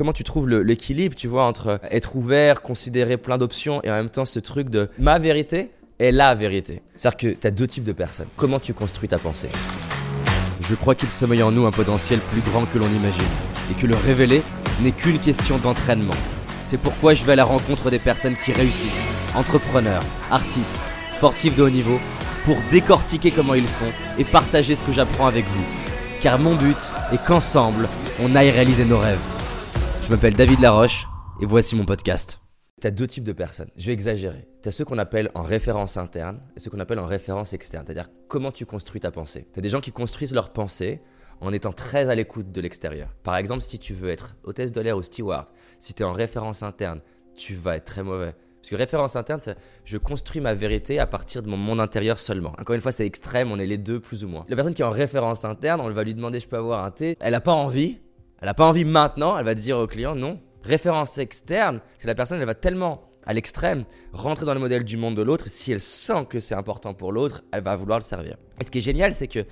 comment tu trouves l'équilibre, tu vois, entre être ouvert, considérer plein d'options et en même temps ce truc de ma vérité est la vérité. C'est-à-dire que tu as deux types de personnes. Comment tu construis ta pensée? Je crois qu'il sommeille en nous un potentiel plus grand que l'on imagine, et que le révéler n'est qu'une question d'entraînement. C'est pourquoi je vais à la rencontre des personnes qui réussissent, entrepreneurs, artistes, sportifs de haut niveau, pour décortiquer comment ils font et partager ce que j'apprends avec vous. Car mon but est qu'ensemble, on aille réaliser nos rêves. Je m'appelle David Laroche, et voici mon podcast. Tu as deux types de personnes. Je vais exagérer. Tu as ceux qu'on appelle en référence interne et ceux qu'on appelle en référence externe. C'est-à-dire comment tu construis ta pensée. Tu as des gens qui construisent leur pensée en étant très à l'écoute de l'extérieur. Par exemple, si tu veux être hôtesse de l'air ou steward, si tu es en référence interne, tu vas être très mauvais. Parce que référence interne, c'est je construis ma vérité à partir de mon monde intérieur seulement. Encore une fois, c'est extrême, on est les deux plus ou moins. La personne qui est en référence interne, on va lui demander je peux avoir un thé. Elle n'a pas envie. Elle n'a pas envie maintenant. Elle va dire au client non. Référence externe, c'est la personne, elle va tellement à l'extrême rentrer dans le modèle du monde de l'autre. Si elle sent que c'est important pour l'autre, elle va vouloir le servir. Et ce qui est génial, c'est que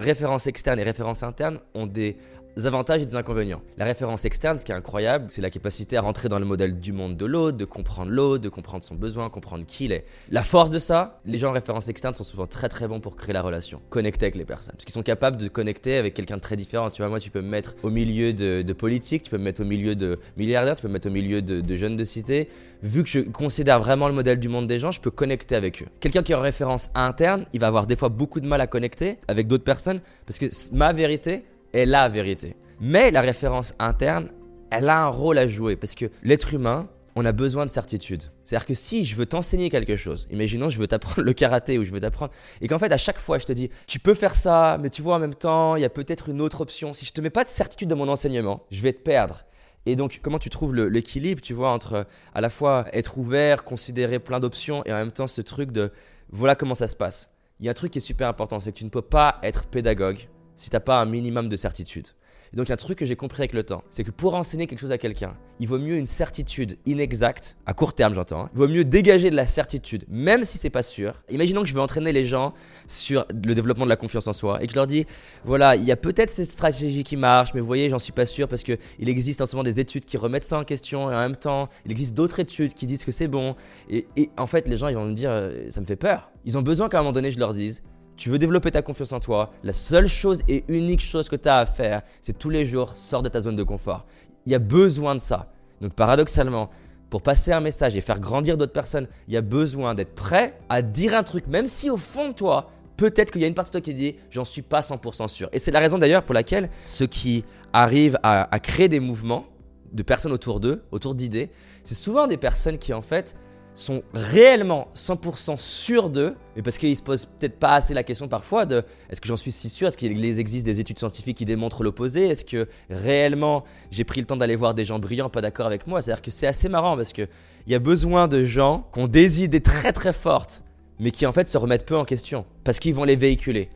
référence externe et référence interne ont des avantages et des inconvénients. La référence externe, ce qui est incroyable, c'est la capacité à rentrer dans le modèle du monde de l'autre, de comprendre l'autre, de comprendre son besoin, comprendre qui il est. La force de ça, les gens en référence externe sont souvent très très bons pour créer la relation, connecter avec les personnes. Parce qu'ils sont capables de connecter avec quelqu'un de très différent. Tu vois, moi, tu peux me mettre au milieu de, politique, tu peux me mettre au milieu de milliardaires, tu peux me mettre au milieu de, de jeunes de cité. Vu que je considère vraiment le modèle du monde des gens, je peux connecter avec eux. Quelqu'un qui est en référence interne, il va avoir des fois beaucoup de mal à connecter avec d'autres personnes parce que ma vérité, est la vérité. Mais la référence interne, elle a un rôle à jouer parce que l'être humain, on a besoin de certitude. C'est-à-dire que si je veux t'enseigner quelque chose, imaginons je veux t'apprendre le karaté ou je veux t'apprendre, et qu'en fait à chaque fois je te dis, tu peux faire ça, mais tu vois en même temps, il y a peut-être une autre option. Si je te mets pas de certitude dans mon enseignement, je vais te perdre. Et donc, comment tu trouves l'équilibre, tu vois, entre à la fois être ouvert, considérer plein d'options et en même temps ce truc de voilà comment ça se passe. Il y a un truc qui est super important, c'est que tu ne peux pas être pédagogue si tu n'as pas un minimum de certitude. Et donc, un truc que j'ai compris avec le temps, c'est que pour enseigner quelque chose à quelqu'un, il vaut mieux une certitude inexacte, à court terme j'entends, hein. il vaut mieux dégager de la certitude, même si c'est pas sûr. Imaginons que je veux entraîner les gens sur le développement de la confiance en soi et que je leur dis, voilà, il y a peut-être cette stratégie qui marche, mais vous voyez, j'en suis pas sûr parce qu'il existe en ce moment des études qui remettent ça en question et en même temps, il existe d'autres études qui disent que c'est bon. Et, et en fait, les gens, ils vont me dire, euh, ça me fait peur. Ils ont besoin qu'à un moment donné, je leur dise, tu veux développer ta confiance en toi, la seule chose et unique chose que tu as à faire, c'est tous les jours, sors de ta zone de confort. Il y a besoin de ça. Donc paradoxalement, pour passer un message et faire grandir d'autres personnes, il y a besoin d'être prêt à dire un truc, même si au fond de toi, peut-être qu'il y a une partie de toi qui dit j'en suis pas 100% sûr. Et c'est la raison d'ailleurs pour laquelle ceux qui arrivent à, à créer des mouvements de personnes autour d'eux, autour d'idées, c'est souvent des personnes qui en fait sont réellement 100% sûrs d'eux, mais parce qu'ils se posent peut-être pas assez la question parfois de est-ce que j'en suis si sûr? Est-ce qu'il existe des études scientifiques qui démontrent l'opposé? Est-ce que réellement j'ai pris le temps d'aller voir des gens brillants pas d'accord avec moi? C'est-à-dire que c'est assez marrant parce qu'il y a besoin de gens qui ont des idées très très fortes, mais qui en fait se remettent peu en question parce qu'ils vont les véhiculer.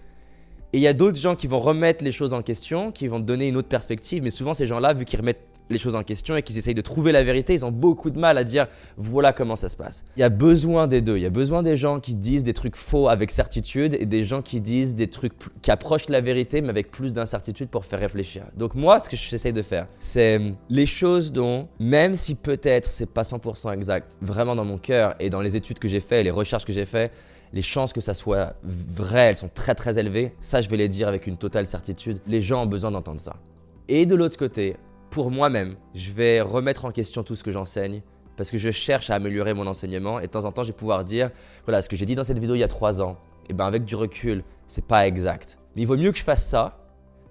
Et il y a d'autres gens qui vont remettre les choses en question, qui vont donner une autre perspective, mais souvent ces gens-là, vu qu'ils remettent les choses en question et qu'ils essayent de trouver la vérité, ils ont beaucoup de mal à dire voilà comment ça se passe. Il y a besoin des deux. Il y a besoin des gens qui disent des trucs faux avec certitude et des gens qui disent des trucs qui approchent la vérité mais avec plus d'incertitude pour faire réfléchir. Donc moi, ce que j'essaye de faire, c'est hum, les choses dont, même si peut-être c'est pas 100% exact, vraiment dans mon cœur et dans les études que j'ai fait, les recherches que j'ai fait, les chances que ça soit vrai, elles sont très très élevées. Ça, je vais les dire avec une totale certitude. Les gens ont besoin d'entendre ça. Et de l'autre côté, pour moi-même, je vais remettre en question tout ce que j'enseigne parce que je cherche à améliorer mon enseignement et de temps en temps, je vais pouvoir dire voilà, ce que j'ai dit dans cette vidéo il y a trois ans, et ben avec du recul, c'est pas exact. Mais il vaut mieux que je fasse ça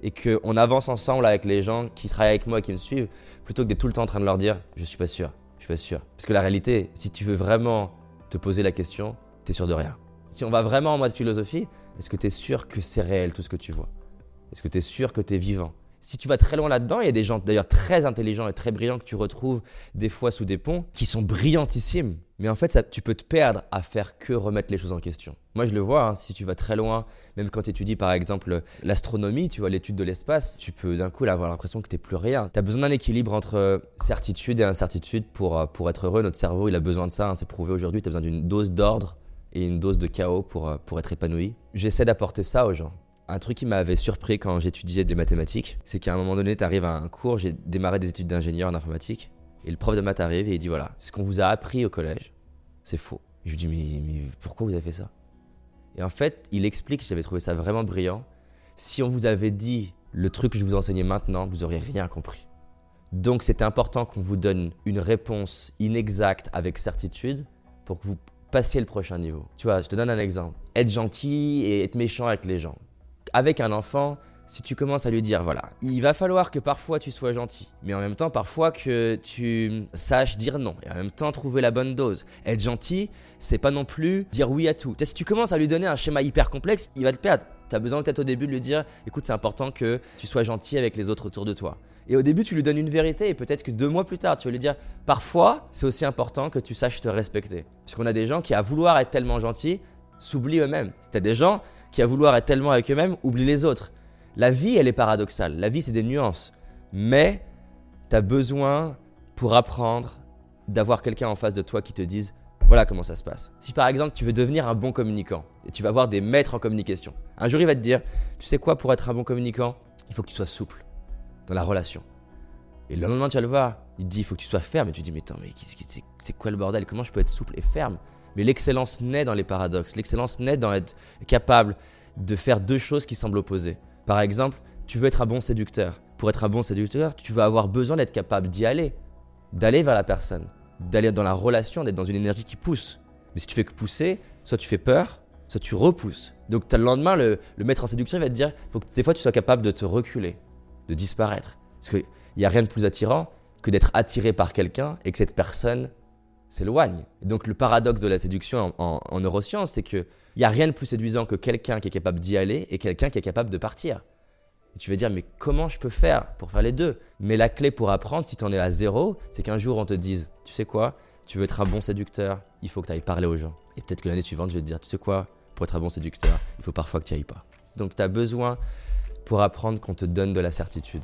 et qu'on avance ensemble avec les gens qui travaillent avec moi et qui me suivent plutôt que d'être tout le temps en train de leur dire je suis pas sûr, je suis pas sûr. Parce que la réalité, si tu veux vraiment te poser la question, tu es sûr de rien. Si on va vraiment en mode philosophie, est-ce que tu es sûr que c'est réel tout ce que tu vois? Est-ce que tu es sûr que tu es vivant? Si tu vas très loin là-dedans, il y a des gens d'ailleurs très intelligents et très brillants que tu retrouves des fois sous des ponts qui sont brillantissimes. Mais en fait, ça, tu peux te perdre à faire que remettre les choses en question. Moi, je le vois, hein, si tu vas très loin, même quand tu étudies par exemple l'astronomie, tu vois, l'étude de l'espace, tu peux d'un coup avoir l'impression que tu n'es plus rien. Tu as besoin d'un équilibre entre certitude et incertitude pour, euh, pour être heureux. Notre cerveau, il a besoin de ça, hein, c'est prouvé aujourd'hui. Tu as besoin d'une dose d'ordre et une dose de chaos pour, euh, pour être épanoui. J'essaie d'apporter ça aux gens. Un truc qui m'avait surpris quand j'étudiais des mathématiques, c'est qu'à un moment donné, tu arrives à un cours, j'ai démarré des études d'ingénieur en informatique, et le prof de maths arrive et il dit voilà, ce qu'on vous a appris au collège, c'est faux. Je lui dis mais, pourquoi vous avez fait ça? Et en fait, il explique, j'avais trouvé ça vraiment brillant, si on vous avait dit le truc que je vous enseignais maintenant, vous auriez rien compris. Donc c'était important qu'on vous donne une réponse inexacte avec certitude pour que vous passiez le prochain niveau. Tu vois, je te donne un exemple. Être gentil et être méchant avec les gens avec un enfant, si tu commences à lui dire, voilà, il va falloir que parfois tu sois gentil, mais en même temps parfois que tu saches dire non, et en même temps trouver la bonne dose. Être gentil, c'est pas non plus dire oui à tout. Si tu commences à lui donner un schéma hyper complexe, il va te perdre. Tu as besoin peut-être au début de lui dire, écoute, c'est important que tu sois gentil avec les autres autour de toi. Et au début, tu lui donnes une vérité et peut-être que deux mois plus tard, tu vas lui dire, parfois, c'est aussi important que tu saches te respecter. Parce qu'on a des gens qui, à vouloir être tellement gentils, s'oublient eux-mêmes. Tu as des gens qui, à vouloir être tellement avec eux-mêmes, oublient les autres. La vie, elle est paradoxale. La vie, c'est des nuances. Mais tu as besoin, pour apprendre, d'avoir quelqu'un en face de toi qui te dise voilà comment ça se passe. Si par exemple tu veux devenir un bon communicant et tu vas avoir des maîtres en communication, un jour il va te dire tu sais quoi, pour être un bon communicant, il faut que tu sois souple dans la relation. Et le lendemain tu vas le voir, il te dit il faut que tu sois ferme et tu dis mais attends, mais c'est quoi le bordel? Comment je peux être souple et ferme? Mais l'excellence naît dans les paradoxes. L'excellence naît dans être capable de faire deux choses qui semblent opposées. Par exemple, tu veux être un bon séducteur. Pour être un bon séducteur, tu vas avoir besoin d'être capable d'y aller, d'aller vers la personne, d'aller dans la relation, d'être dans une énergie qui pousse. Mais si tu fais que pousser, soit tu fais peur, soit tu repousses. Donc le lendemain, le, le maître en séduction va te dire, faut que des fois tu sois capable de te reculer, de disparaître. Parce qu'il n'y a rien de plus attirant que d'être attiré par quelqu'un et que cette personne s'éloigne. Donc le paradoxe de la séduction en, neurosciences, c'est qu'il n'y a rien de plus séduisant que quelqu'un qui est capable d'y aller et quelqu'un qui est capable de partir. Et tu vas dire, mais comment je peux faire pour faire les deux? Mais la clé pour apprendre, si tu en es à zéro, c'est qu'un jour on te dise, tu sais quoi, tu veux être un bon séducteur, il faut que tu ailles parler aux gens. Et peut-être que l'année suivante, je vais te dire, tu sais quoi, pour être un bon séducteur, il faut parfois que tu ailles pas. Donc tu as besoin, pour apprendre, qu'on te donne de la certitude.